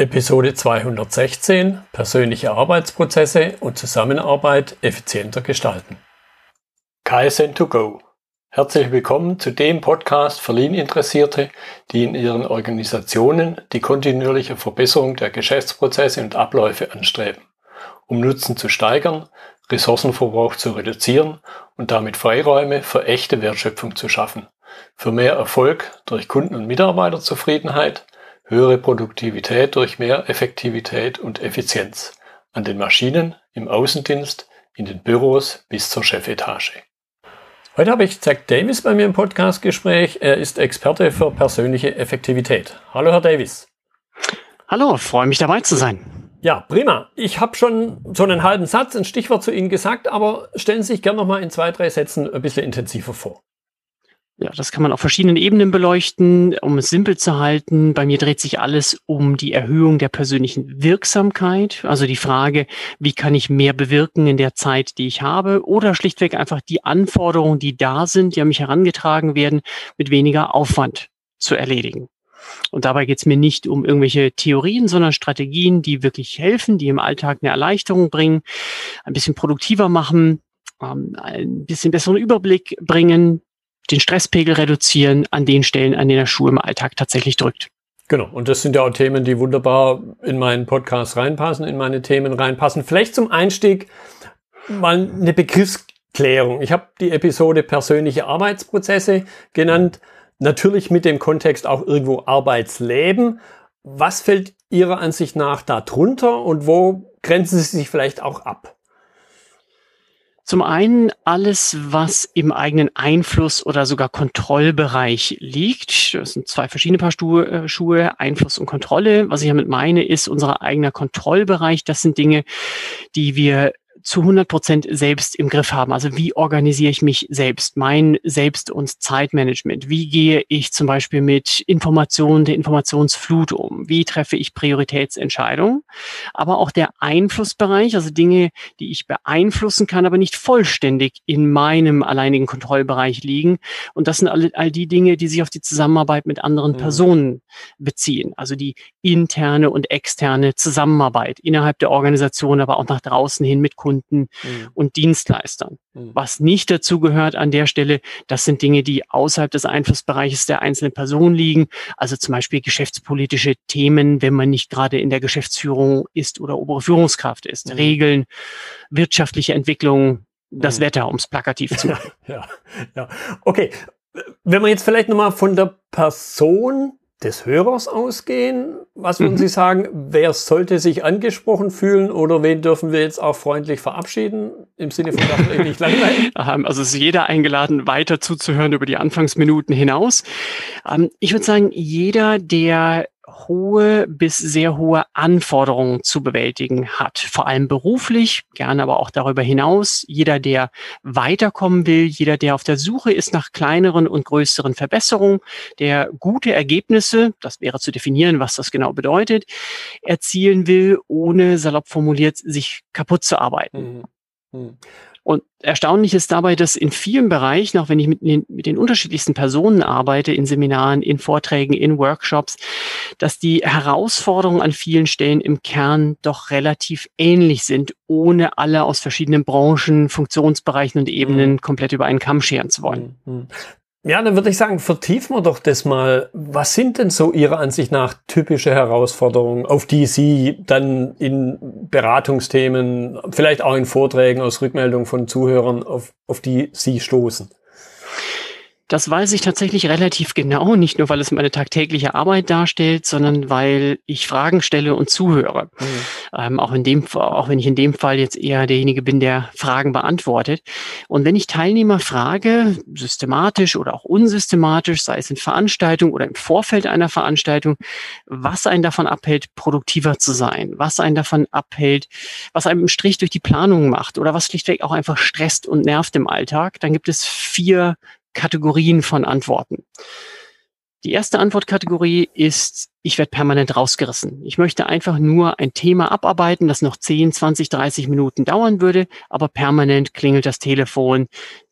Episode 216 Persönliche Arbeitsprozesse und Zusammenarbeit effizienter gestalten. KSN2Go. Herzlich willkommen zu dem Podcast für Lean-Interessierte, die in ihren Organisationen die kontinuierliche Verbesserung der Geschäftsprozesse und Abläufe anstreben, um Nutzen zu steigern, Ressourcenverbrauch zu reduzieren und damit Freiräume für echte Wertschöpfung zu schaffen, für mehr Erfolg durch Kunden- und Mitarbeiterzufriedenheit höhere Produktivität durch mehr Effektivität und Effizienz an den Maschinen, im Außendienst, in den Büros bis zur Chefetage. Heute habe ich Zack Davis bei mir im Podcastgespräch. Er ist Experte für persönliche Effektivität. Hallo, Herr Davis. Hallo, freue mich dabei zu sein. Ja, prima. Ich habe schon so einen halben Satz, ein Stichwort zu Ihnen gesagt, aber stellen Sie sich gerne noch mal in zwei, drei Sätzen ein bisschen intensiver vor. Ja, das kann man auf verschiedenen Ebenen beleuchten, um es simpel zu halten. Bei mir dreht sich alles um die Erhöhung der persönlichen Wirksamkeit, also die Frage, wie kann ich mehr bewirken in der Zeit, die ich habe, oder schlichtweg einfach die Anforderungen, die da sind, die an mich herangetragen werden, mit weniger Aufwand zu erledigen. Und dabei geht es mir nicht um irgendwelche Theorien, sondern Strategien, die wirklich helfen, die im Alltag eine Erleichterung bringen, ein bisschen produktiver machen, ähm, ein bisschen besseren Überblick bringen, den Stresspegel reduzieren an den Stellen, an denen der Schuh im Alltag tatsächlich drückt. Genau, und das sind ja auch Themen, die wunderbar in meinen Podcast reinpassen, in meine Themen reinpassen. Vielleicht zum Einstieg mal eine Begriffsklärung. Ich habe die Episode persönliche Arbeitsprozesse genannt, natürlich mit dem Kontext auch irgendwo Arbeitsleben. Was fällt Ihrer Ansicht nach da drunter und wo grenzen Sie sich vielleicht auch ab? Zum einen alles, was im eigenen Einfluss oder sogar Kontrollbereich liegt. Das sind zwei verschiedene Paar Schuhe, äh, Schuhe, Einfluss und Kontrolle. Was ich damit meine, ist unser eigener Kontrollbereich. Das sind Dinge, die wir zu 100 Prozent selbst im Griff haben. Also wie organisiere ich mich selbst, mein Selbst- und Zeitmanagement? Wie gehe ich zum Beispiel mit Informationen, der Informationsflut um? Wie treffe ich Prioritätsentscheidungen? Aber auch der Einflussbereich, also Dinge, die ich beeinflussen kann, aber nicht vollständig in meinem alleinigen Kontrollbereich liegen. Und das sind all, all die Dinge, die sich auf die Zusammenarbeit mit anderen mhm. Personen beziehen. Also die interne und externe Zusammenarbeit innerhalb der Organisation, aber auch nach draußen hin mit Kunden Kunden mhm. und Dienstleistern. Mhm. Was nicht dazu gehört an der Stelle, das sind Dinge, die außerhalb des Einflussbereiches der einzelnen Person liegen. Also zum Beispiel geschäftspolitische Themen, wenn man nicht gerade in der Geschäftsführung ist oder obere Führungskraft ist. Mhm. Regeln, wirtschaftliche Entwicklung, das mhm. Wetter, um es plakativ zu machen. ja, ja. Okay. Wenn man jetzt vielleicht nochmal von der Person des Hörers ausgehen? Was würden mhm. Sie sagen, wer sollte sich angesprochen fühlen oder wen dürfen wir jetzt auch freundlich verabschieden? Im Sinne von, dass wir nicht langweilig? Also ist jeder eingeladen, weiter zuzuhören über die Anfangsminuten hinaus. Ähm, ich würde sagen, jeder, der hohe bis sehr hohe Anforderungen zu bewältigen hat, vor allem beruflich, gerne aber auch darüber hinaus. Jeder, der weiterkommen will, jeder, der auf der Suche ist nach kleineren und größeren Verbesserungen, der gute Ergebnisse, das wäre zu definieren, was das genau bedeutet, erzielen will, ohne salopp formuliert sich kaputt zu arbeiten. Mhm. Mhm. Und erstaunlich ist dabei, dass in vielen Bereichen, auch wenn ich mit den, mit den unterschiedlichsten Personen arbeite, in Seminaren, in Vorträgen, in Workshops, dass die Herausforderungen an vielen Stellen im Kern doch relativ ähnlich sind, ohne alle aus verschiedenen Branchen, Funktionsbereichen und Ebenen mhm. komplett über einen Kamm scheren zu wollen. Ja, dann würde ich sagen, vertiefen wir doch das mal. Was sind denn so Ihrer Ansicht nach typische Herausforderungen, auf die Sie dann in Beratungsthemen, vielleicht auch in Vorträgen aus Rückmeldungen von Zuhörern, auf, auf die Sie stoßen? Das weiß ich tatsächlich relativ genau, nicht nur weil es meine tagtägliche Arbeit darstellt, sondern weil ich Fragen stelle und zuhöre. Mhm. Ähm, auch in dem, auch wenn ich in dem Fall jetzt eher derjenige bin, der Fragen beantwortet. Und wenn ich Teilnehmer frage, systematisch oder auch unsystematisch, sei es in Veranstaltungen oder im Vorfeld einer Veranstaltung, was einen davon abhält, produktiver zu sein, was einen davon abhält, was einem einen Strich durch die Planung macht oder was schlichtweg auch einfach stresst und nervt im Alltag, dann gibt es vier Kategorien von Antworten. Die erste Antwortkategorie ist, ich werde permanent rausgerissen. Ich möchte einfach nur ein Thema abarbeiten, das noch 10, 20, 30 Minuten dauern würde, aber permanent klingelt das Telefon,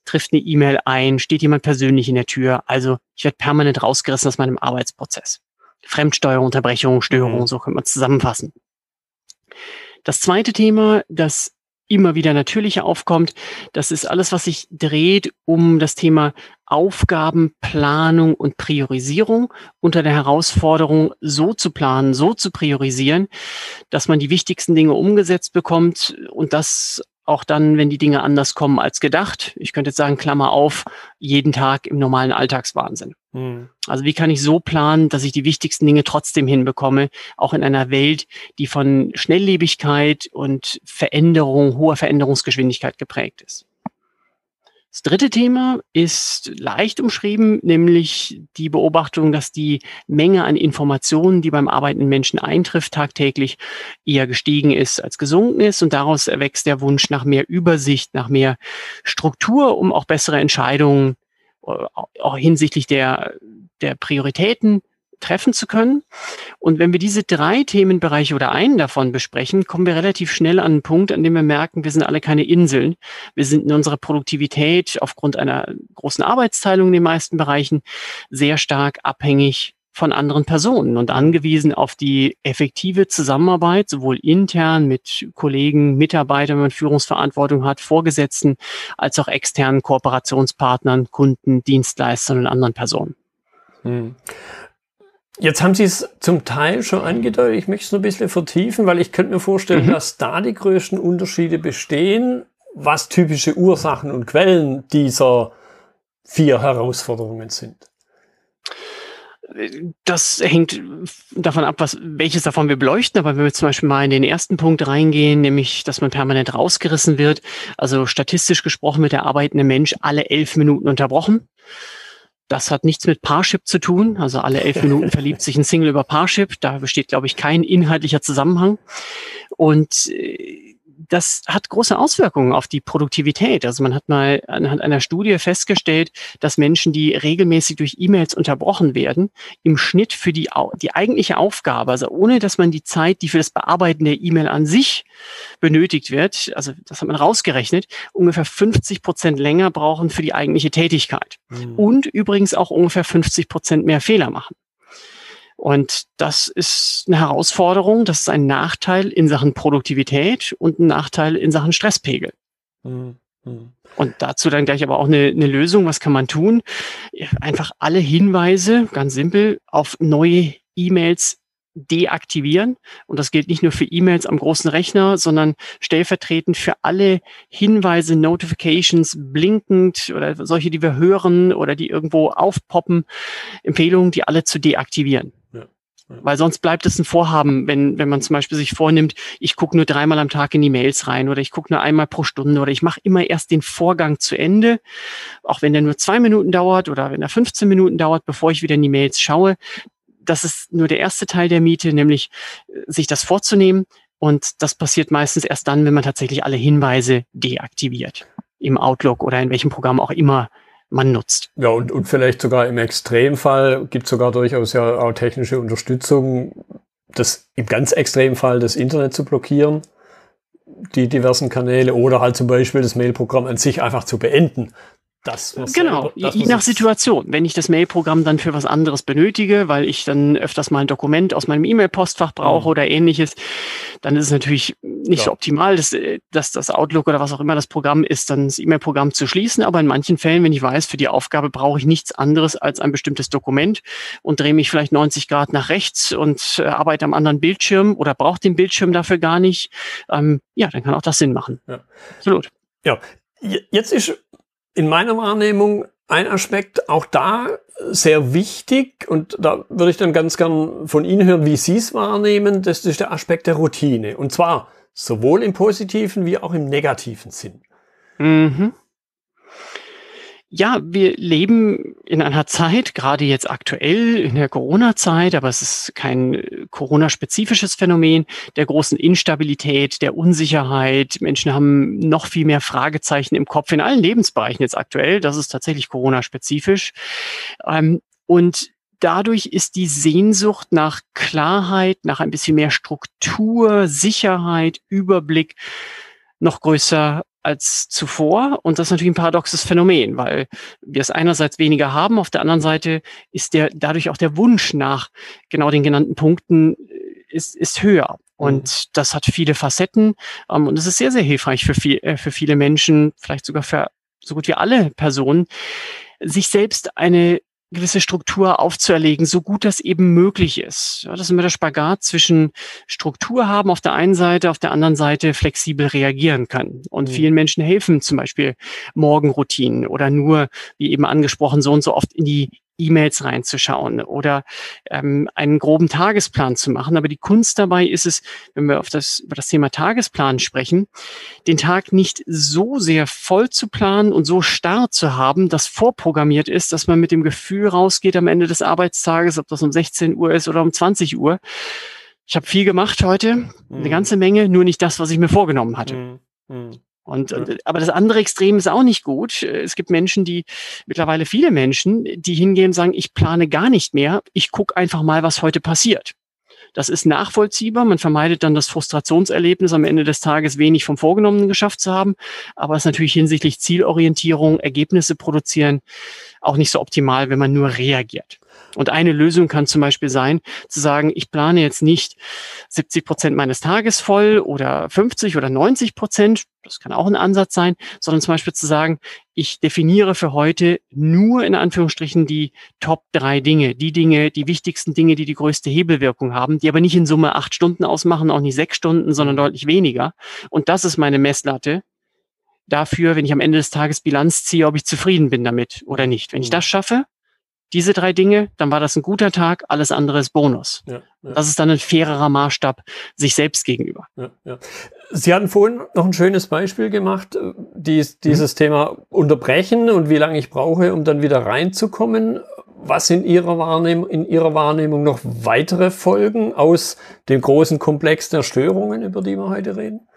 trifft eine E-Mail ein, steht jemand persönlich in der Tür. Also ich werde permanent rausgerissen aus meinem Arbeitsprozess. Fremdsteuerung, Unterbrechung, Störung, mhm. so kann man es zusammenfassen. Das zweite Thema, das immer wieder natürlicher aufkommt. Das ist alles, was sich dreht um das Thema Aufgabenplanung und Priorisierung unter der Herausforderung, so zu planen, so zu priorisieren, dass man die wichtigsten Dinge umgesetzt bekommt und das auch dann, wenn die Dinge anders kommen als gedacht. Ich könnte jetzt sagen, Klammer auf, jeden Tag im normalen Alltagswahnsinn. Mhm. Also wie kann ich so planen, dass ich die wichtigsten Dinge trotzdem hinbekomme, auch in einer Welt, die von Schnelllebigkeit und Veränderung, hoher Veränderungsgeschwindigkeit geprägt ist. Das dritte Thema ist leicht umschrieben, nämlich die Beobachtung, dass die Menge an Informationen, die beim arbeitenden Menschen eintrifft, tagtäglich eher gestiegen ist als gesunken ist. Und daraus erwächst der Wunsch nach mehr Übersicht, nach mehr Struktur, um auch bessere Entscheidungen äh, auch hinsichtlich der, der Prioritäten treffen zu können. Und wenn wir diese drei Themenbereiche oder einen davon besprechen, kommen wir relativ schnell an einen Punkt, an dem wir merken, wir sind alle keine Inseln. Wir sind in unserer Produktivität aufgrund einer großen Arbeitsteilung in den meisten Bereichen sehr stark abhängig von anderen Personen und angewiesen auf die effektive Zusammenarbeit, sowohl intern mit Kollegen, Mitarbeitern, wenn man Führungsverantwortung hat, Vorgesetzten, als auch externen Kooperationspartnern, Kunden, Dienstleistern und anderen Personen. Hm. Jetzt haben Sie es zum Teil schon angedeutet. Ich möchte es noch ein bisschen vertiefen, weil ich könnte mir vorstellen, mhm. dass da die größten Unterschiede bestehen, was typische Ursachen und Quellen dieser vier Herausforderungen sind. Das hängt davon ab, was, welches davon wir beleuchten. Aber wenn wir zum Beispiel mal in den ersten Punkt reingehen, nämlich, dass man permanent rausgerissen wird, also statistisch gesprochen wird der arbeitende Mensch alle elf Minuten unterbrochen. Das hat nichts mit Parship zu tun. Also alle elf Minuten verliebt sich ein Single über Parship. Da besteht, glaube ich, kein inhaltlicher Zusammenhang. Und äh, das hat große Auswirkungen auf die Produktivität. Also man hat mal anhand einer Studie festgestellt, dass Menschen, die regelmäßig durch E-Mails unterbrochen werden, im Schnitt für die, die eigentliche Aufgabe, also ohne dass man die Zeit, die für das Bearbeiten der E-Mail an sich benötigt wird, also das hat man rausgerechnet, ungefähr 50 Prozent länger brauchen für die eigentliche Tätigkeit. Mhm. Und übrigens auch ungefähr 50 Prozent mehr Fehler machen. Und das ist eine Herausforderung, das ist ein Nachteil in Sachen Produktivität und ein Nachteil in Sachen Stresspegel. Mhm. mhm. Und dazu dann gleich aber auch eine, eine Lösung, was kann man tun? Einfach alle Hinweise, ganz simpel, auf neue E-Mails deaktivieren. Und das gilt nicht nur für E-Mails am großen Rechner, sondern stellvertretend für alle Hinweise, Notifications, blinkend oder solche, die wir hören oder die irgendwo aufpoppen, Empfehlungen, die alle zu deaktivieren. Weil sonst bleibt es ein Vorhaben, wenn, wenn man zum Beispiel sich vornimmt, ich gucke nur dreimal am Tag in die Mails rein oder ich gucke nur einmal pro Stunde oder ich mache immer erst den Vorgang zu Ende, auch wenn der nur zwei Minuten dauert oder wenn er 15 Minuten dauert, bevor ich wieder in die Mails schaue. Das ist nur der erste Teil der Miete, nämlich äh, sich das vorzunehmen. Und das passiert meistens erst dann, wenn man tatsächlich alle Hinweise deaktiviert. Im Outlook oder in welchem Programm auch immer man nutzt. Ja, und, und vielleicht sogar im Extremfall gibt es sogar durchaus ja auch technische Unterstützung, das im ganz Extremfall das Internet zu blockieren, die diversen Kanäle oder halt zum Beispiel das Mailprogramm an sich einfach zu beenden. Das, genau, selber, je nach Situation. Wenn ich das Mailprogramm dann für was anderes benötige, weil ich dann öfters mal ein Dokument aus meinem E-Mail-Postfach brauche mhm. oder ähnliches, dann ist es natürlich nicht ja. so optimal, dass, dass das Outlook oder was auch immer das Programm ist, dann das E-Mail-Programm zu schließen. Aber in manchen Fällen, wenn ich weiß, für die Aufgabe brauche ich nichts anderes als ein bestimmtes Dokument und drehe mich vielleicht 90 Grad nach rechts und äh, arbeite am anderen Bildschirm oder brauche den Bildschirm dafür gar nicht, ähm, ja, dann kann auch das Sinn machen. Ja. Absolut. Ja, jetzt ist in meiner Wahrnehmung ein Aspekt auch da sehr wichtig und da würde ich dann ganz gern von Ihnen hören, wie Sie es wahrnehmen. Das ist der Aspekt der Routine und zwar sowohl im positiven wie auch im negativen Sinn. Mhm. Ja, wir leben in einer Zeit, gerade jetzt aktuell in der Corona-Zeit, aber es ist kein Corona-spezifisches Phänomen, der großen Instabilität, der Unsicherheit. Menschen haben noch viel mehr Fragezeichen im Kopf in allen Lebensbereichen jetzt aktuell. Das ist tatsächlich Corona-spezifisch. Ähm, und dadurch ist die Sehnsucht nach Klarheit, nach ein bisschen mehr Struktur, Sicherheit, Überblick noch größer als zuvor. Und das ist natürlich ein paradoxes Phänomen, weil wir es einerseits weniger haben, auf der anderen Seite ist der dadurch auch der Wunsch nach genau den genannten Punkten äh, ist, ist höher. Und mhm. das hat viele Facetten. Ähm, und es ist sehr, sehr hilfreich für, viel, äh, für viele Menschen, vielleicht sogar für so gut wie alle Personen, sich selbst eine gewisse Struktur aufzuerlegen, so gut das eben möglich ist. Ja, das ist immer der Spagat zwischen Struktur haben auf der einen Seite, auf der anderen Seite flexibel reagieren können. Und mhm. vielen Menschen helfen zum Beispiel Morgenroutinen oder nur, wie eben angesprochen, so und so oft in die E-Mails reinzuschauen oder ähm, einen groben Tagesplan zu machen. Aber die Kunst dabei ist es, wenn wir auf das, über das Thema Tagesplan sprechen, den Tag nicht so sehr voll zu planen und so starr zu haben, dass vorprogrammiert ist, dass man mit dem Gefühl rausgeht am Ende des Arbeitstages, ob das um 16 Uhr ist oder um 20 Uhr. Ich habe viel gemacht heute, mhm. eine ganze Menge, nur nicht das, was ich mir vorgenommen hatte. Mhm. Und, ja. aber das andere Extrem ist auch nicht gut. Es gibt Menschen, die mittlerweile viele Menschen, die hingehen und sagen, ich plane gar nicht mehr, ich gucke einfach mal, was heute passiert. Das ist nachvollziehbar. Man vermeidet dann das Frustrationserlebnis, am Ende des Tages wenig vom Vorgenommenen geschafft zu haben. Aber es ist natürlich hinsichtlich Zielorientierung, Ergebnisse produzieren, auch nicht so optimal, wenn man nur reagiert. Und eine Lösung kann zum Beispiel sein, zu sagen, ich plane jetzt nicht 70 Prozent meines Tages voll oder 50 oder 90 Prozent, das kann auch ein Ansatz sein, sondern zum Beispiel zu sagen, ich definiere für heute nur in Anführungsstrichen die Top drei Dinge, die Dinge, die wichtigsten Dinge, die die größte Hebelwirkung haben, die aber nicht in Summe acht Stunden ausmachen, auch nicht sechs Stunden, sondern deutlich weniger. Und das ist meine Messlatte dafür, wenn ich am Ende des Tages Bilanz ziehe, ob ich zufrieden bin damit oder nicht. Wenn ich mhm. das schaffe, diese drei Dinge, dann war das ein guter Tag, alles andere ist Bonus. Ja, ja. Das ist dann ein fairerer Maßstab sich selbst gegenüber. Ja. Sie hatten vorhin noch ein schönes Beispiel gemacht, äh, dies, dieses mhm. Thema unterbrechen und wie lange ich brauche, um dann wieder reinzukommen. Was in Ihrer Wahrnehmung, in Ihrer Wahrnehmung noch weitere Folgen aus dem großen Komplex der Störungen, über die wir heute reden?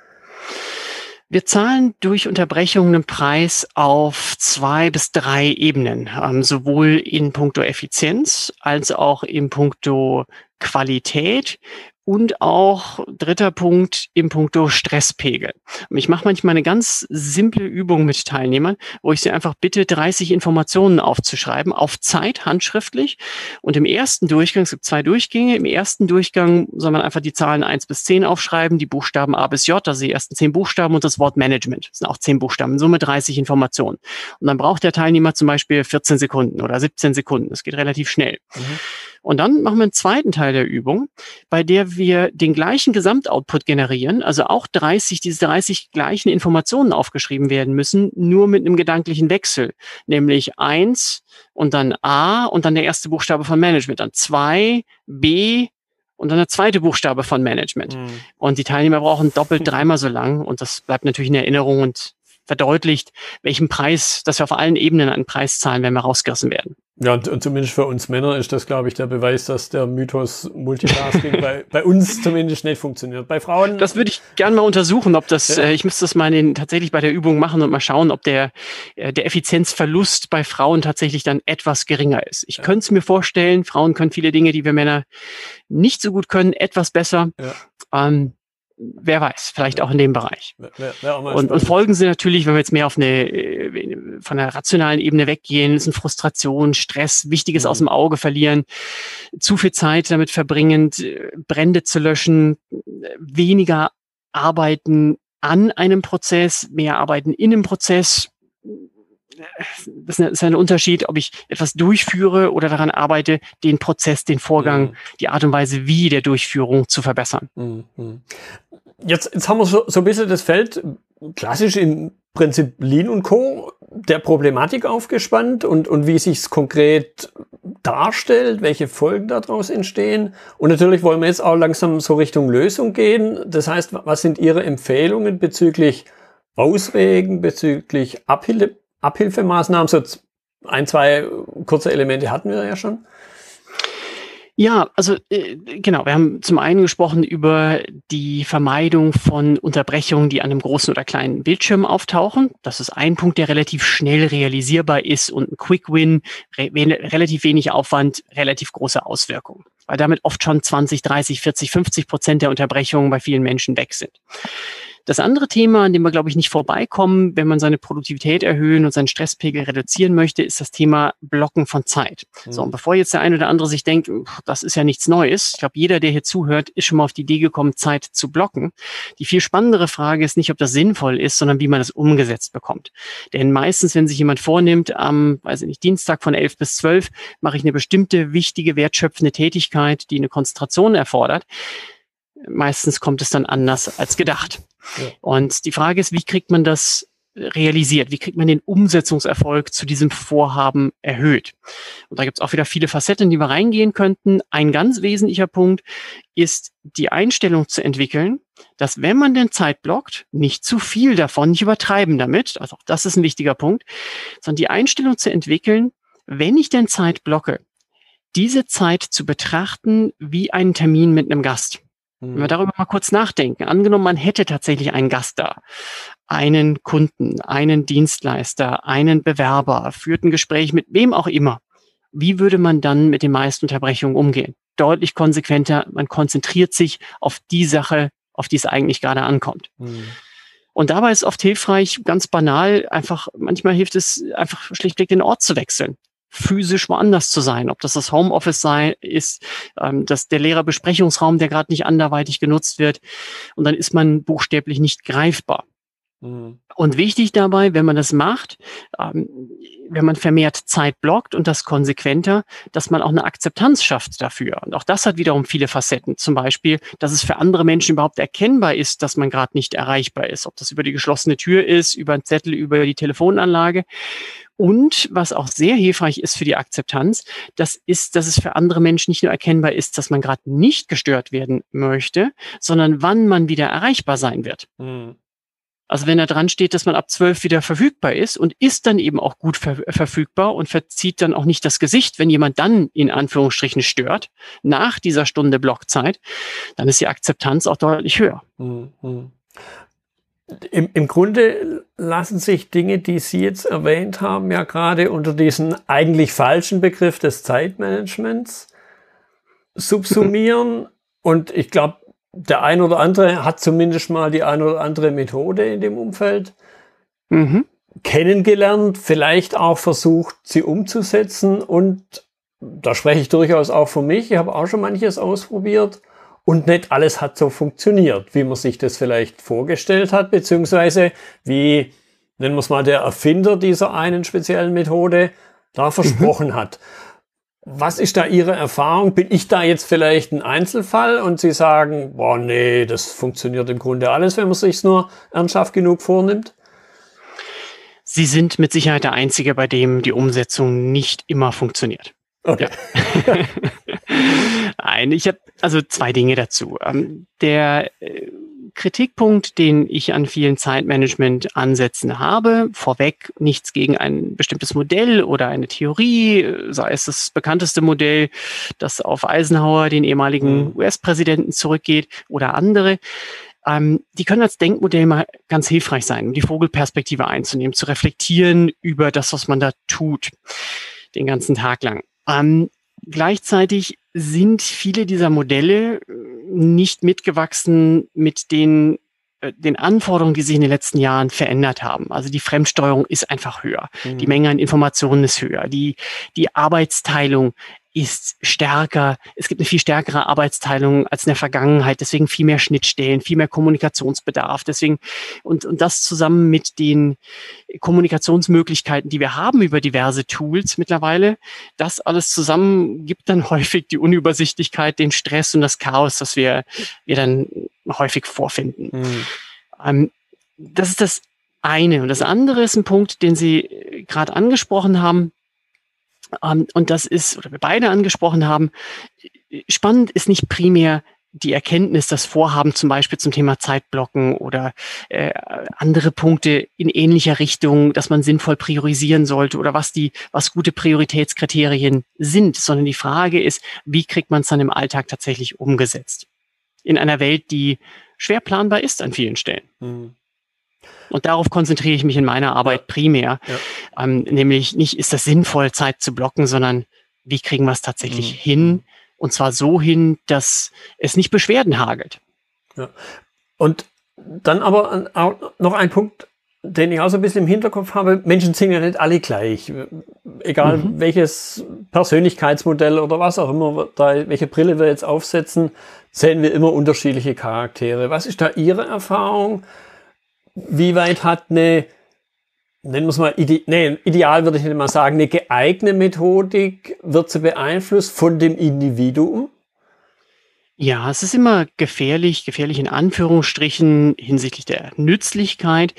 Wir zahlen durch Unterbrechung einen Preis auf zwei bis drei Ebenen, ähm, sowohl in puncto Effizienz als auch in puncto Qualität und auch dritter Punkt im Punkto Stresspegel. Ich mache manchmal eine ganz simple Übung mit Teilnehmern, wo ich sie einfach bitte, 30 Informationen aufzuschreiben, auf Zeit, handschriftlich. Und im ersten Durchgang, es gibt zwei Durchgänge, im ersten Durchgang soll man einfach die Zahlen eins bis zehn aufschreiben, die Buchstaben A bis J, also die ersten zehn Buchstaben und das Wort Management. Das sind auch zehn Buchstaben, in Summe 30 Informationen. Und dann braucht der Teilnehmer zum Beispiel 14 Sekunden oder 17 Sekunden. Das geht relativ schnell. Mhm. Und dann machen wir einen zweiten Teil der Übung, bei der wir den gleichen Gesamtoutput generieren, also auch 30, diese 30 gleichen Informationen aufgeschrieben werden müssen, nur mit einem gedanklichen Wechsel, nämlich eins und dann A und dann der erste Buchstabe von Management, dann zwei, B und dann der zweite Buchstabe von Management. Mhm. Und die Teilnehmer brauchen doppelt dreimal so lang und das bleibt natürlich in Erinnerung und verdeutlicht, welchen Preis, dass wir auf allen Ebenen einen Preis zahlen, wenn wir rausgerissen werden. Ja, und, und zumindest für uns Männer ist das, glaube ich, der Beweis, dass der Mythos Multitasking bei, bei uns zumindest nicht funktioniert. Bei Frauen. Das würde ich gerne mal untersuchen, ob das, ja. äh, ich müsste das mal in, tatsächlich bei der Übung machen und mal schauen, ob der, äh, der Effizienzverlust bei Frauen tatsächlich dann etwas geringer ist. Ich ja. könnte es mir vorstellen, Frauen können viele Dinge, die wir Männer nicht so gut können, etwas besser. Ja. Ähm, wer weiß, vielleicht auch in dem Bereich. Ja, ja, und, und, Folgen sind natürlich, wenn wir jetzt mehr auf eine äh, von der rationalen Ebene weggehen, sind Frustration, Stress, Wichtiges mhm. aus dem Auge verlieren, zu viel Zeit damit verbringen, Brände zu löschen, weniger arbeiten an einem Prozess, mehr arbeiten in einem Prozess. Das ist ein Unterschied, ob ich etwas durchführe oder daran arbeite, den Prozess, den Vorgang, mhm. die Art und Weise, wie der Durchführung zu verbessern. Mhm. Jetzt, jetzt haben wir so, so ein bisschen das Feld klassisch im Prinzip Lean und Co. der Problematik aufgespannt und, und wie sich's konkret darstellt, welche Folgen daraus entstehen. Und natürlich wollen wir jetzt auch langsam so Richtung Lösung gehen. Das heißt, was sind Ihre Empfehlungen bezüglich Auswegen, bezüglich Abhil Abhilfemaßnahmen? So ein, zwei kurze Elemente hatten wir ja schon. Ja, also äh, genau, wir haben zum einen gesprochen über die Vermeidung von Unterbrechungen, die an einem großen oder kleinen Bildschirm auftauchen. Das ist ein Punkt, der relativ schnell realisierbar ist und ein Quick Win, re relativ wenig Aufwand, relativ große Auswirkungen, weil damit oft schon 20, 30, 40, 50 Prozent der Unterbrechungen bei vielen Menschen weg sind. Das andere Thema, an dem wir, glaube ich, nicht vorbeikommen, wenn man seine Produktivität erhöhen und seinen Stresspegel reduzieren möchte, ist das Thema Blocken von Zeit. Mhm. So, und bevor jetzt der eine oder andere sich denkt, das ist ja nichts Neues, ich glaube, jeder, der hier zuhört, ist schon mal auf die Idee gekommen, Zeit zu blocken. Die viel spannendere Frage ist nicht, ob das sinnvoll ist, sondern wie man das umgesetzt bekommt. Denn meistens, wenn sich jemand vornimmt, am, weiß ich nicht, Dienstag von 11 bis 12 mache ich eine bestimmte wichtige, wertschöpfende Tätigkeit, die eine Konzentration erfordert, meistens kommt es dann anders als gedacht. Ja. Und die Frage ist, wie kriegt man das realisiert? Wie kriegt man den Umsetzungserfolg zu diesem Vorhaben erhöht? Und da gibt es auch wieder viele Facetten, die wir reingehen könnten. Ein ganz wesentlicher Punkt ist die Einstellung zu entwickeln, dass wenn man den Zeit blockt, nicht zu viel davon, nicht übertreiben damit, also auch das ist ein wichtiger Punkt, sondern die Einstellung zu entwickeln, wenn ich denn Zeit blocke, diese Zeit zu betrachten wie einen Termin mit einem Gast. Wenn wir mhm. darüber mal kurz nachdenken, angenommen, man hätte tatsächlich einen Gast da, einen Kunden, einen Dienstleister, einen Bewerber, führt ein Gespräch mit wem auch immer. Wie würde man dann mit den meisten Unterbrechungen umgehen? Deutlich konsequenter, man konzentriert sich auf die Sache, auf die es eigentlich gerade ankommt. Mhm. Und dabei ist oft hilfreich, ganz banal, einfach, manchmal hilft es einfach schlichtweg den Ort zu wechseln physisch woanders zu sein, ob das das Homeoffice sei, ist, ähm, dass der Lehrerbesprechungsraum, der gerade nicht anderweitig genutzt wird, und dann ist man buchstäblich nicht greifbar. Mhm. Und wichtig dabei, wenn man das macht, ähm, wenn man vermehrt Zeit blockt und das konsequenter, dass man auch eine Akzeptanz schafft dafür. Und auch das hat wiederum viele Facetten. Zum Beispiel, dass es für andere Menschen überhaupt erkennbar ist, dass man gerade nicht erreichbar ist. Ob das über die geschlossene Tür ist, über einen Zettel, über die Telefonanlage. Und was auch sehr hilfreich ist für die Akzeptanz, das ist, dass es für andere Menschen nicht nur erkennbar ist, dass man gerade nicht gestört werden möchte, sondern wann man wieder erreichbar sein wird. Mhm. Also wenn da dran steht, dass man ab zwölf wieder verfügbar ist und ist dann eben auch gut ver verfügbar und verzieht dann auch nicht das Gesicht, wenn jemand dann in Anführungsstrichen stört, nach dieser Stunde Blockzeit, dann ist die Akzeptanz auch deutlich höher. Mhm. Im, Im Grunde lassen sich Dinge, die Sie jetzt erwähnt haben, ja gerade unter diesen eigentlich falschen Begriff des Zeitmanagements subsumieren. Und ich glaube, der ein oder andere hat zumindest mal die ein oder andere Methode in dem Umfeld mhm. kennengelernt, vielleicht auch versucht, sie umzusetzen. Und da spreche ich durchaus auch für mich. Ich habe auch schon manches ausprobiert. Und nicht alles hat so funktioniert, wie man sich das vielleicht vorgestellt hat, beziehungsweise wie, nennen wir es mal, der Erfinder dieser einen speziellen Methode da mhm. versprochen mhm. hat. Was ist da Ihre Erfahrung? Bin ich da jetzt vielleicht ein Einzelfall und Sie sagen, boah, nee, das funktioniert im Grunde alles, wenn man sich nur ernsthaft genug vornimmt? Sie sind mit Sicherheit der Einzige, bei dem die Umsetzung nicht immer funktioniert. Okay. Ja. Nein, ich habe also zwei Dinge dazu. Ähm, der äh, Kritikpunkt, den ich an vielen Zeitmanagement-Ansätzen habe, vorweg nichts gegen ein bestimmtes Modell oder eine Theorie, sei es das bekannteste Modell, das auf Eisenhower, den ehemaligen mhm. US-Präsidenten, zurückgeht, oder andere. Ähm, die können als Denkmodell mal ganz hilfreich sein, um die Vogelperspektive einzunehmen, zu reflektieren über das, was man da tut, den ganzen Tag lang. Ähm, gleichzeitig sind viele dieser Modelle äh, nicht mitgewachsen mit den äh, den Anforderungen, die sich in den letzten Jahren verändert haben. Also die Fremdsteuerung ist einfach höher. Mhm. Die Menge an Informationen ist höher. Die, die Arbeitsteilung ist stärker. Es gibt eine viel stärkere Arbeitsteilung als in der Vergangenheit. Deswegen viel mehr Schnittstellen, viel mehr Kommunikationsbedarf. Deswegen, und, und das zusammen mit den Kommunikationsmöglichkeiten, die wir haben über diverse Tools mittlerweile, das alles zusammen gibt dann häufig die Unübersichtlichkeit, den Stress und das Chaos, das wir, wir dann häufig vorfinden. Mhm. Ähm, das ist das eine. Und das andere ist ein Punkt, den Sie gerade angesprochen haben und das ist, oder wir beide angesprochen haben, spannend ist nicht primär die Erkenntnis, das Vorhaben zum Beispiel zum Thema Zeitblocken oder äh, andere Punkte in ähnlicher Richtung, dass man sinnvoll priorisieren sollte oder was die, was gute Prioritätskriterien sind, sondern die Frage ist, wie kriegt man es dann im Alltag tatsächlich umgesetzt? In einer Welt, die schwer planbar ist an vielen Stellen. Mhm. Und darauf konzentriere ich mich in meiner Arbeit primär. Ja. Ähm, nämlich nicht, ist das sinnvoll, Zeit zu blocken, sondern wie kriegen wir es tatsächlich mhm. hin? Und zwar so hin, dass es nicht Beschwerden hagelt. Ja. Und dann aber noch ein Punkt, den ich auch so ein bisschen im Hinterkopf habe. Menschen sind ja nicht alle gleich. Egal mhm. welches Persönlichkeitsmodell oder was auch immer, da, welche Brille wir jetzt aufsetzen, sehen wir immer unterschiedliche Charaktere. Was ist da Ihre Erfahrung? Wie weit hat eine, nennen wir es mal, ide nee, ideal würde ich nicht mal sagen, eine geeignete Methodik, wird sie beeinflusst von dem Individuum? Ja, es ist immer gefährlich, gefährlich in Anführungsstrichen hinsichtlich der Nützlichkeit,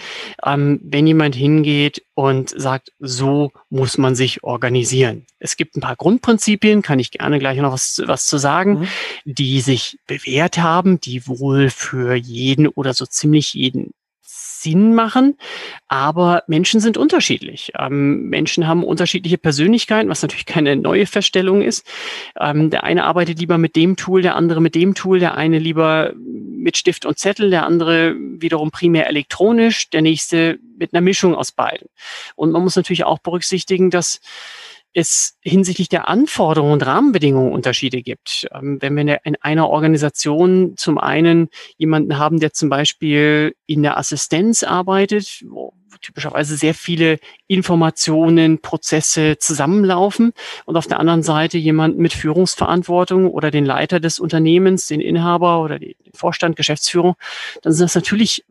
ähm, wenn jemand hingeht und sagt, so muss man sich organisieren. Es gibt ein paar Grundprinzipien, kann ich gerne gleich noch was, was zu sagen, mhm. die sich bewährt haben, die wohl für jeden oder so ziemlich jeden Sinn machen, aber Menschen sind unterschiedlich. Ähm, Menschen haben unterschiedliche Persönlichkeiten, was natürlich keine neue Feststellung ist. Ähm, der eine arbeitet lieber mit dem Tool, der andere mit dem Tool, der eine lieber mit Stift und Zettel, der andere wiederum primär elektronisch, der nächste mit einer Mischung aus beiden. Und man muss natürlich auch berücksichtigen, dass es hinsichtlich der Anforderungen und Rahmenbedingungen Unterschiede gibt. Ähm, wenn wir in einer Organisation zum einen jemanden haben, der zum Beispiel in der Assistenz arbeitet, wo typischerweise sehr viele Informationen, Prozesse zusammenlaufen und auf der anderen Seite jemanden mit Führungsverantwortung oder den Leiter des Unternehmens, den Inhaber oder den Vorstand, Geschäftsführung, dann sind das natürlich,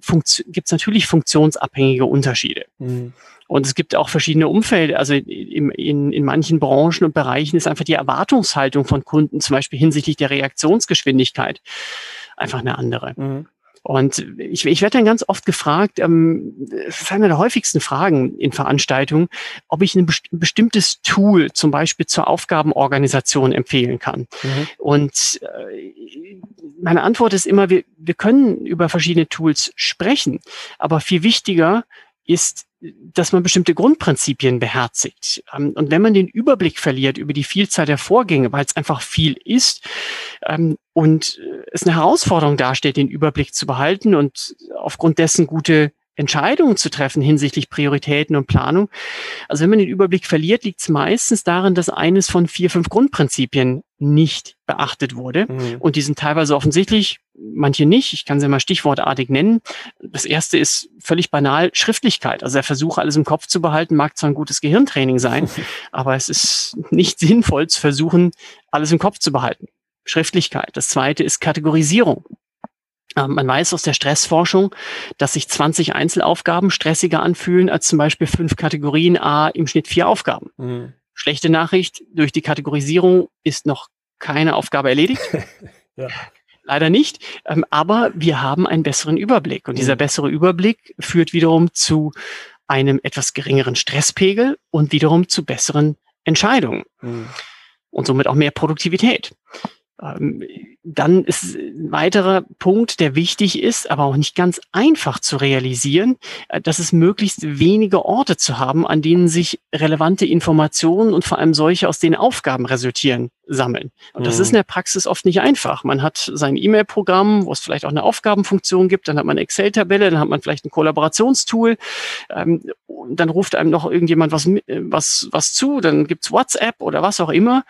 gibt es natürlich funktionsabhängige Unterschiede. Mhm. Und es gibt auch verschiedene Umfelder. Also in, in, in manchen Branchen und Bereichen ist einfach die Erwartungshaltung von Kunden, zum Beispiel hinsichtlich der Reaktionsgeschwindigkeit, einfach eine andere. Mhm. Und ich, ich werde dann ganz oft gefragt, ähm, das ist eine der häufigsten Fragen in Veranstaltungen, ob ich ein, best ein bestimmtes Tool zum Beispiel zur Aufgabenorganisation empfehlen kann. Mhm. Und äh, meine Antwort ist immer, wir, wir können über verschiedene Tools sprechen, aber viel wichtiger ist, dass man bestimmte Grundprinzipien beherzigt. Ähm, und wenn man den Überblick verliert über die Vielzahl der Vorgänge, weil es einfach viel ist ähm, und es eine Herausforderung darstellt, den Überblick zu behalten und aufgrund dessen gute Entscheidungen zu treffen hinsichtlich Prioritäten und Planung. Also wenn man den Überblick verliert, liegt es meistens darin, dass eines von vier, fünf Grundprinzipien nicht beachtet wurde. Mhm. Und die sind teilweise offensichtlich, manche nicht. Ich kann sie mal stichwortartig nennen. Das erste ist völlig banal Schriftlichkeit. Also der Versuch, alles im Kopf zu behalten, mag zwar ein gutes Gehirntraining sein, aber es ist nicht sinnvoll zu versuchen, alles im Kopf zu behalten. Schriftlichkeit. Das zweite ist Kategorisierung. Ähm, man weiß aus der Stressforschung, dass sich 20 Einzelaufgaben stressiger anfühlen als zum Beispiel fünf Kategorien A im Schnitt vier Aufgaben. Mhm. Schlechte Nachricht, durch die Kategorisierung ist noch keine Aufgabe erledigt. ja. Leider nicht, ähm, aber wir haben einen besseren Überblick und dieser mhm. bessere Überblick führt wiederum zu einem etwas geringeren Stresspegel und wiederum zu besseren Entscheidungen mhm. und somit auch mehr Produktivität. Ähm, dann ist ein weiterer Punkt, der wichtig ist, aber auch nicht ganz einfach zu realisieren, äh, dass es möglichst wenige Orte zu haben, an denen sich relevante Informationen und vor allem solche, aus denen Aufgaben resultieren, sammeln. Und das mhm. ist in der Praxis oft nicht einfach. Man hat sein E-Mail-Programm, wo es vielleicht auch eine Aufgabenfunktion gibt, dann hat man eine Excel-Tabelle, dann hat man vielleicht ein Kollaborationstool, ähm, dann ruft einem noch irgendjemand was, was, was zu, dann gibt's WhatsApp oder was auch immer.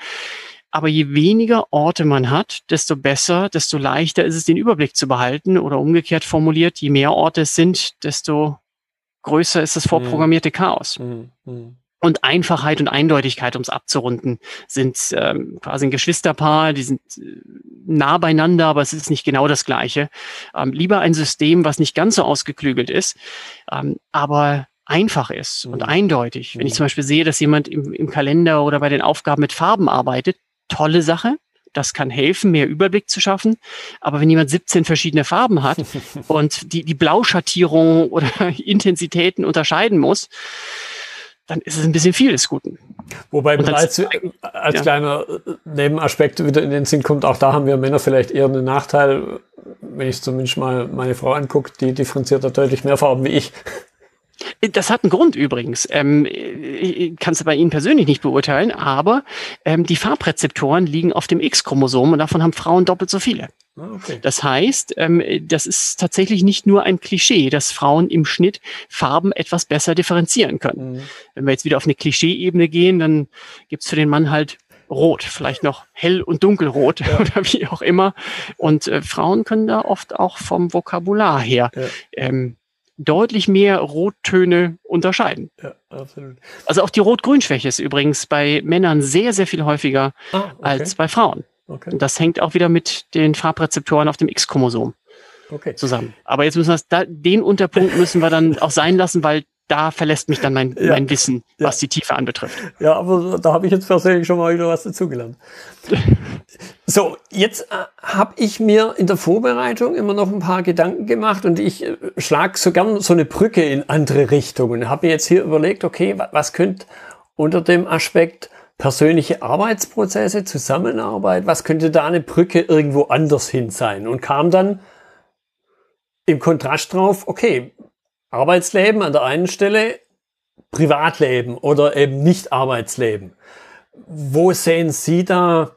Aber je weniger Orte man hat, desto besser, desto leichter ist es, den Überblick zu behalten. Oder umgekehrt formuliert, je mehr Orte es sind, desto größer ist das vorprogrammierte mhm. Chaos. Mhm. Mhm. Und Einfachheit und Eindeutigkeit, um es abzurunden, sind ähm, quasi ein Geschwisterpaar, die sind äh, nah beieinander, aber es ist nicht genau das Gleiche. Ähm, lieber ein System, was nicht ganz so ausgeklügelt ist, ähm, aber einfach ist und eindeutig. Wenn ich zum Beispiel sehe, dass jemand im, im Kalender oder bei den Aufgaben mit Farben arbeitet, tolle Sache. Das kann helfen, mehr Überblick zu schaffen. Aber wenn jemand 17 verschiedene Farben hat und die, die Blauschattierung oder Intensitäten unterscheiden muss, dann ist es ein bisschen viel des Guten. Wobei als, als ja. kleiner Nebenaspekt wieder in den Sinn kommt, auch da haben wir Männer vielleicht eher einen Nachteil, wenn ich zumindest mal meine Frau angucke, die differenziert da deutlich mehr Farben wie ich. Das hat einen Grund übrigens. Ähm, ich kann es bei Ihnen persönlich nicht beurteilen, aber ähm, die Farbrezeptoren liegen auf dem X-Chromosom und davon haben Frauen doppelt so viele. Ah, okay. Das heißt, ähm, das ist tatsächlich nicht nur ein Klischee, dass Frauen im Schnitt Farben etwas besser differenzieren können. Mhm. Wenn wir jetzt wieder auf eine Klischee-Ebene gehen, dann gibt's für den Mann halt rot, vielleicht noch hell und dunkelrot ja. oder wie auch immer. Und äh, Frauen können da oft auch vom Vokabular her ja. ähm, deutlich mehr Rottöne unterscheiden. Ja, absolut. Also auch die Rot-Grün-Schwäche ist übrigens bei Männern sehr, sehr viel häufiger ah, okay. als bei Frauen. Okay. Und das hängt auch wieder mit den Farbrezeptoren auf dem X-Chromosom okay. zusammen. Aber jetzt müssen wir das, den Unterpunkt müssen wir dann auch sein lassen, weil da verlässt mich dann mein, ja. mein Wissen, was die Tiefe anbetrifft. Ja, aber da habe ich jetzt persönlich schon mal wieder was dazugelernt. so, jetzt äh, habe ich mir in der Vorbereitung immer noch ein paar Gedanken gemacht und ich äh, schlage so gern so eine Brücke in andere Richtungen. Habe mir jetzt hier überlegt, okay, was, was könnte unter dem Aspekt persönliche Arbeitsprozesse, Zusammenarbeit, was könnte da eine Brücke irgendwo anders hin sein? Und kam dann im Kontrast drauf, okay, Arbeitsleben an der einen Stelle, Privatleben oder eben nicht Arbeitsleben. Wo sehen Sie da,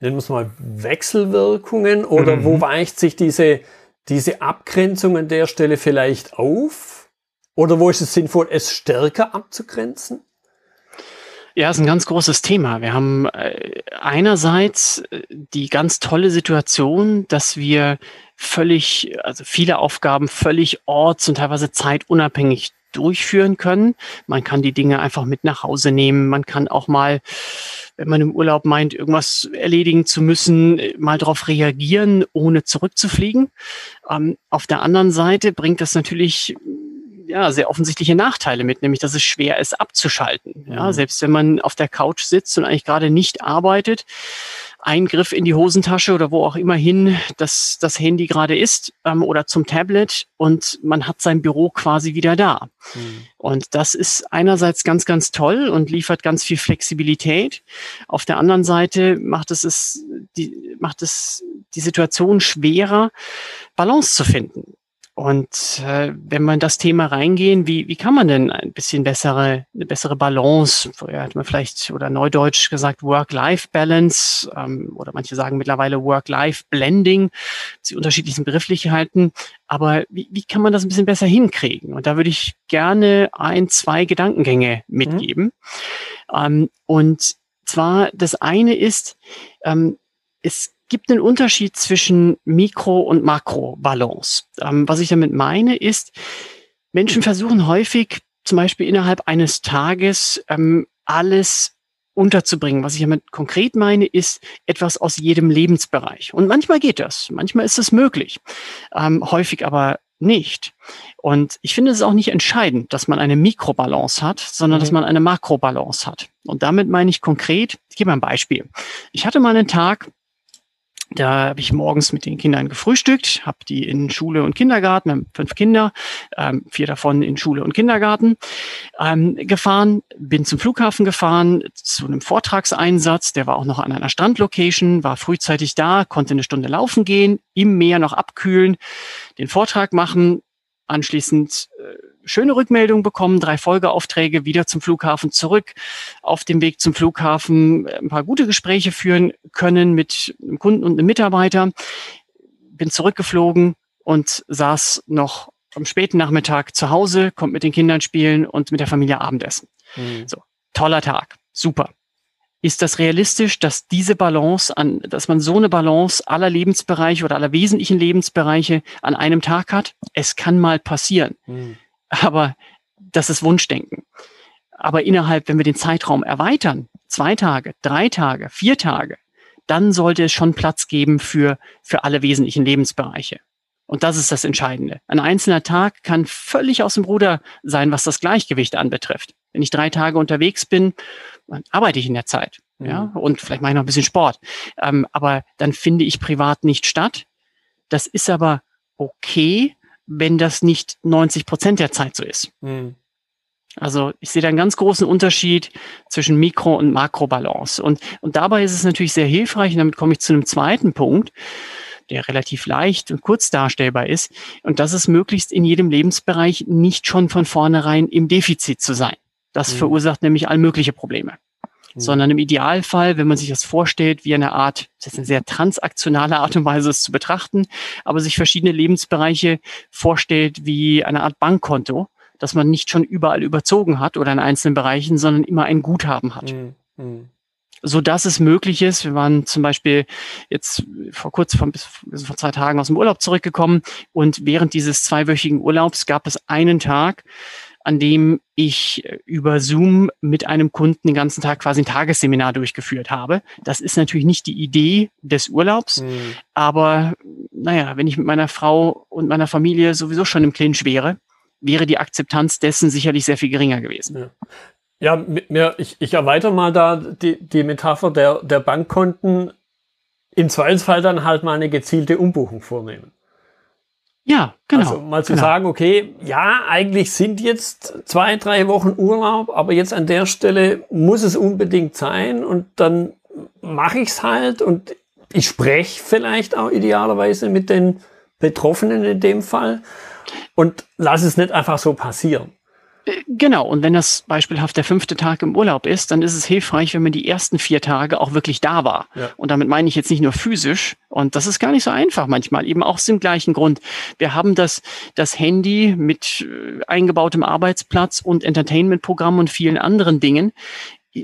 nennen wir es mal, Wechselwirkungen oder mhm. wo weicht sich diese, diese Abgrenzung an der Stelle vielleicht auf? Oder wo ist es sinnvoll, es stärker abzugrenzen? Ja, ist ein ganz großes Thema. Wir haben äh, einerseits äh, die ganz tolle Situation, dass wir völlig, also viele Aufgaben völlig orts- und teilweise zeitunabhängig durchführen können. Man kann die Dinge einfach mit nach Hause nehmen. Man kann auch mal, wenn man im Urlaub meint, irgendwas erledigen zu müssen, mal darauf reagieren, ohne zurückzufliegen. Ähm, auf der anderen Seite bringt das natürlich ja, sehr offensichtliche Nachteile mit, nämlich dass es schwer ist abzuschalten. Ja, mhm. selbst wenn man auf der Couch sitzt und eigentlich gerade nicht arbeitet, Eingriff in die Hosentasche oder wo auch immer hin das, das Handy gerade ist ähm, oder zum Tablet und man hat sein Büro quasi wieder da. Mhm. Und das ist einerseits ganz, ganz toll und liefert ganz viel Flexibilität. Auf der anderen Seite macht es, es die, macht es die Situation schwerer, Balance zu finden. Und äh, wenn man das Thema reingehen, wie, wie kann man denn ein bisschen bessere, eine bessere Balance, vorher hat man vielleicht oder neudeutsch gesagt Work-Life-Balance ähm, oder manche sagen mittlerweile Work-Life-Blending, die unterschiedlichen Begrifflichkeiten, aber wie, wie kann man das ein bisschen besser hinkriegen? Und da würde ich gerne ein, zwei Gedankengänge mitgeben. Mhm. Ähm, und zwar das eine ist, ähm, es gibt einen Unterschied zwischen Mikro- und Makrobalance. Ähm, was ich damit meine, ist, Menschen versuchen häufig, zum Beispiel innerhalb eines Tages, ähm, alles unterzubringen. Was ich damit konkret meine, ist etwas aus jedem Lebensbereich. Und manchmal geht das, manchmal ist es möglich, ähm, häufig aber nicht. Und ich finde es auch nicht entscheidend, dass man eine Mikrobalance hat, sondern mhm. dass man eine Makrobalance hat. Und damit meine ich konkret, ich gebe mal ein Beispiel. Ich hatte mal einen Tag, da habe ich morgens mit den Kindern gefrühstückt, habe die in Schule und Kindergarten, wir haben fünf Kinder, ähm, vier davon in Schule und Kindergarten, ähm, gefahren, bin zum Flughafen gefahren, zu einem Vortragseinsatz, der war auch noch an einer Strandlocation, war frühzeitig da, konnte eine Stunde laufen gehen, im Meer noch abkühlen, den Vortrag machen, anschließend äh, schöne Rückmeldung bekommen, drei Folgeaufträge wieder zum Flughafen zurück, auf dem Weg zum Flughafen äh, ein paar gute Gespräche führen können mit einem Kunden und einem Mitarbeiter. Bin zurückgeflogen und saß noch am späten Nachmittag zu Hause, kommt mit den Kindern spielen und mit der Familie Abendessen. Mhm. So, toller Tag, super. Ist das realistisch, dass diese Balance an, dass man so eine Balance aller Lebensbereiche oder aller wesentlichen Lebensbereiche an einem Tag hat? Es kann mal passieren. Mhm aber das ist Wunschdenken. Aber innerhalb, wenn wir den Zeitraum erweitern, zwei Tage, drei Tage, vier Tage, dann sollte es schon Platz geben für, für alle wesentlichen Lebensbereiche. Und das ist das Entscheidende. Ein einzelner Tag kann völlig aus dem Ruder sein, was das Gleichgewicht anbetrifft. Wenn ich drei Tage unterwegs bin, dann arbeite ich in der Zeit. Mhm. Ja, und vielleicht mache ich noch ein bisschen Sport. Ähm, aber dann finde ich privat nicht statt. Das ist aber okay, wenn das nicht 90 Prozent der Zeit so ist. Mhm. Also ich sehe da einen ganz großen Unterschied zwischen Mikro- und Makrobalance. Und, und dabei ist es natürlich sehr hilfreich, und damit komme ich zu einem zweiten Punkt, der relativ leicht und kurz darstellbar ist. Und das ist möglichst in jedem Lebensbereich nicht schon von vornherein im Defizit zu sein. Das mhm. verursacht nämlich all mögliche Probleme. Mhm. sondern im Idealfall, wenn man sich das vorstellt, wie eine Art, das ist eine sehr transaktionale Art und Weise, es zu betrachten, aber sich verschiedene Lebensbereiche vorstellt wie eine Art Bankkonto, dass man nicht schon überall überzogen hat oder in einzelnen Bereichen, sondern immer ein Guthaben hat. Mhm. mhm. so dass es möglich ist. Wir waren zum Beispiel jetzt vor kurzem, bis vor zwei Tagen aus dem Urlaub zurückgekommen und während dieses zweiwöchigen Urlaubs gab es einen Tag, an dem ich äh, über Zoom mit einem Kunden den ganzen Tag quasi ein Tagesseminar durchgeführt habe. Das ist natürlich nicht die Idee des Urlaubs, mhm. aber naja, wenn ich mit meiner Frau und meiner Familie sowieso schon im Clinch wäre, wäre die Akzeptanz dessen sicherlich sehr viel geringer gewesen. Ja. Ja, mir, ich, ich erweitere mal da die, die Metapher der, der Bankkonten. Im Zweifelsfall dann halt mal eine gezielte Umbuchung vornehmen. Ja, genau. Also mal zu genau. sagen, okay, ja, eigentlich sind jetzt zwei, drei Wochen Urlaub, aber jetzt an der Stelle muss es unbedingt sein und dann mache ich es halt und ich spreche vielleicht auch idealerweise mit den Betroffenen in dem Fall und lass es nicht einfach so passieren. Genau, und wenn das beispielhaft der fünfte Tag im Urlaub ist, dann ist es hilfreich, wenn man die ersten vier Tage auch wirklich da war. Ja. Und damit meine ich jetzt nicht nur physisch, und das ist gar nicht so einfach manchmal, eben auch aus dem gleichen Grund. Wir haben das, das Handy mit äh, eingebautem Arbeitsplatz und Entertainment-Programm und vielen anderen Dingen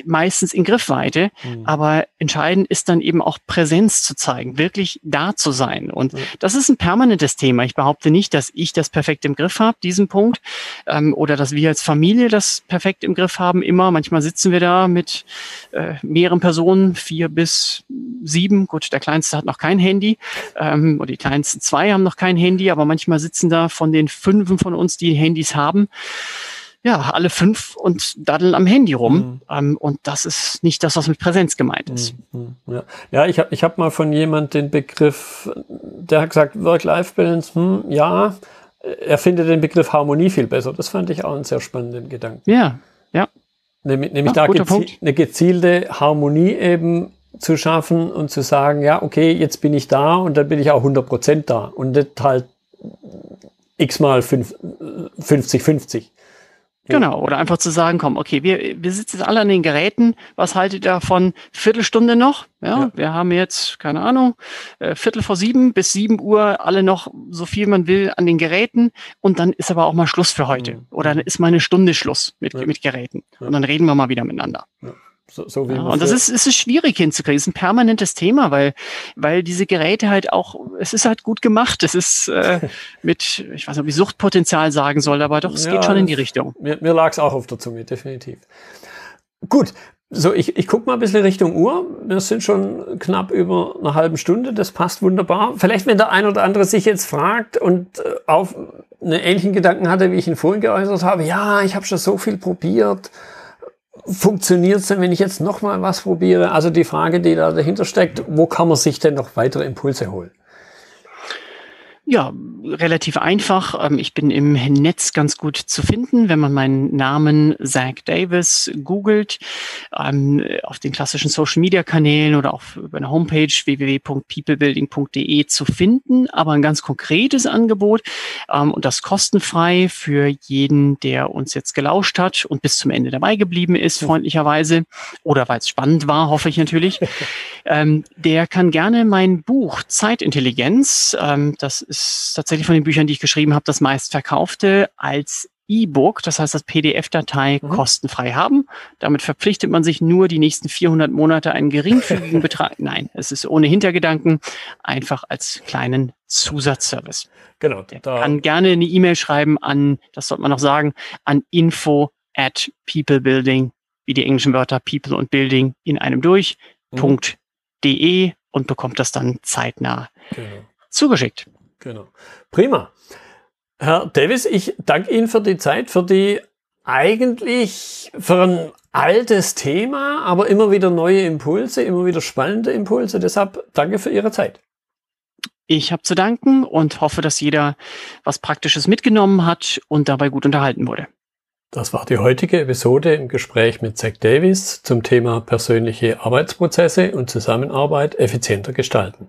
meistens in Griffweite. Mhm. Aber entscheidend ist dann eben auch Präsenz zu zeigen, wirklich da zu sein. Und mhm. das ist ein permanentes Thema. Ich behaupte nicht, dass ich das perfekt im Griff habe, diesen Punkt, ähm, oder dass wir als Familie das perfekt im Griff haben. Immer, manchmal sitzen wir da mit äh, mehreren Personen, vier bis sieben. Gut, der Kleinste hat noch kein Handy, ähm, oder die kleinsten zwei haben noch kein Handy, aber manchmal sitzen da von den fünfen von uns, die Handys haben, ja, alle fünf und daddeln am Handy rum. Mhm. Ähm, und das ist nicht das, was mit Präsenz gemeint ist. Mhm. mhm. Ja. ja, ich habe ich hab mal von jemand den Begriff, der hat gesagt, Work-Life-Balance, hm, ja, er findet den Begriff Harmonie viel besser. Das fand ich auch einen sehr spannenden Gedanken. Ja, ja. Nämlich, nämlich Ach, da gezi eine gezielte Harmonie eben zu schaffen und zu sagen, ja, okay, jetzt bin ich da und dann bin ich auch 100 Prozent da und nicht halt x mal 50, 50. Genau, oder einfach zu sagen, komm, okay, wir, wir sitzen alle an den Geräten, was haltet ihr davon? Viertelstunde noch? Ja, ja. wir haben jetzt, keine Ahnung, äh, Viertel vor sieben bis sieben Uhr alle noch so viel man will an den Geräten und dann ist aber auch mal Schluss für heute. Mhm. Oder dann ist mal eine Stunde Schluss mit, ja. mit Geräten. Und dann reden wir mal wieder miteinander. Ja. So, so wie ja, und das ist, ist es schwierig hinzukriegen. Es ist ein permanentes Thema, weil, weil diese Geräte halt auch, es ist halt gut gemacht. Es ist äh, mit, ich weiß nicht, ob ich Suchtpotenzial sagen soll, aber doch, es ja, geht schon in die Richtung. Mir, mir lag es auch auf der Zunge, definitiv. Gut, so, ich, ich gucke mal ein bisschen Richtung Uhr. Wir sind schon knapp über eine halbe Stunde. Das passt wunderbar. Vielleicht, wenn der ein oder andere sich jetzt fragt und äh, auf einen ähnlichen Gedanken hatte, wie ich ihn vorhin geäußert habe, ja, ich habe schon so viel probiert funktioniert es denn, wenn ich jetzt noch mal was probiere? Also die Frage, die da dahinter steckt, wo kann man sich denn noch weitere Impulse holen? Ja, relativ einfach. Ähm, ich bin im Netz ganz gut zu finden, wenn man meinen Namen Zach Davis googelt, ähm, auf den klassischen Social Media Kanälen oder auf eine Homepage www.peoplebuilding.de zu finden. Aber ein ganz konkretes Angebot ähm, und das kostenfrei für jeden, der uns jetzt gelauscht hat und bis zum Ende dabei geblieben ist, freundlicherweise oder weil es spannend war, hoffe ich natürlich. der kann gerne mein Buch Zeitintelligenz, das ist ist tatsächlich von den Büchern, die ich geschrieben habe, das meistverkaufte als E-Book, das heißt das PDF-Datei, mhm. kostenfrei haben. Damit verpflichtet man sich nur die nächsten 400 Monate einen geringfügigen Betrag. Nein, es ist ohne Hintergedanken, einfach als kleinen Zusatzservice. Genau. Der kann gerne eine E-Mail schreiben an, das sollte man noch sagen, an info at peoplebuilding, wie die englischen Wörter people und building in einem durch, mhm. .de und bekommt das dann zeitnah genau. zugeschickt. Genau. Prima. Herr Davis, ich danke Ihnen für die Zeit, für die eigentlich für ein altes Thema, aber immer wieder neue Impulse, immer wieder spannende Impulse. Deshalb danke für Ihre Zeit. Ich habe zu danken und hoffe, dass jeder was Praktisches mitgenommen hat und dabei gut unterhalten wurde. Das war die heutige Episode im Gespräch mit Zach Davis zum Thema persönliche Arbeitsprozesse und Zusammenarbeit effizienter gestalten.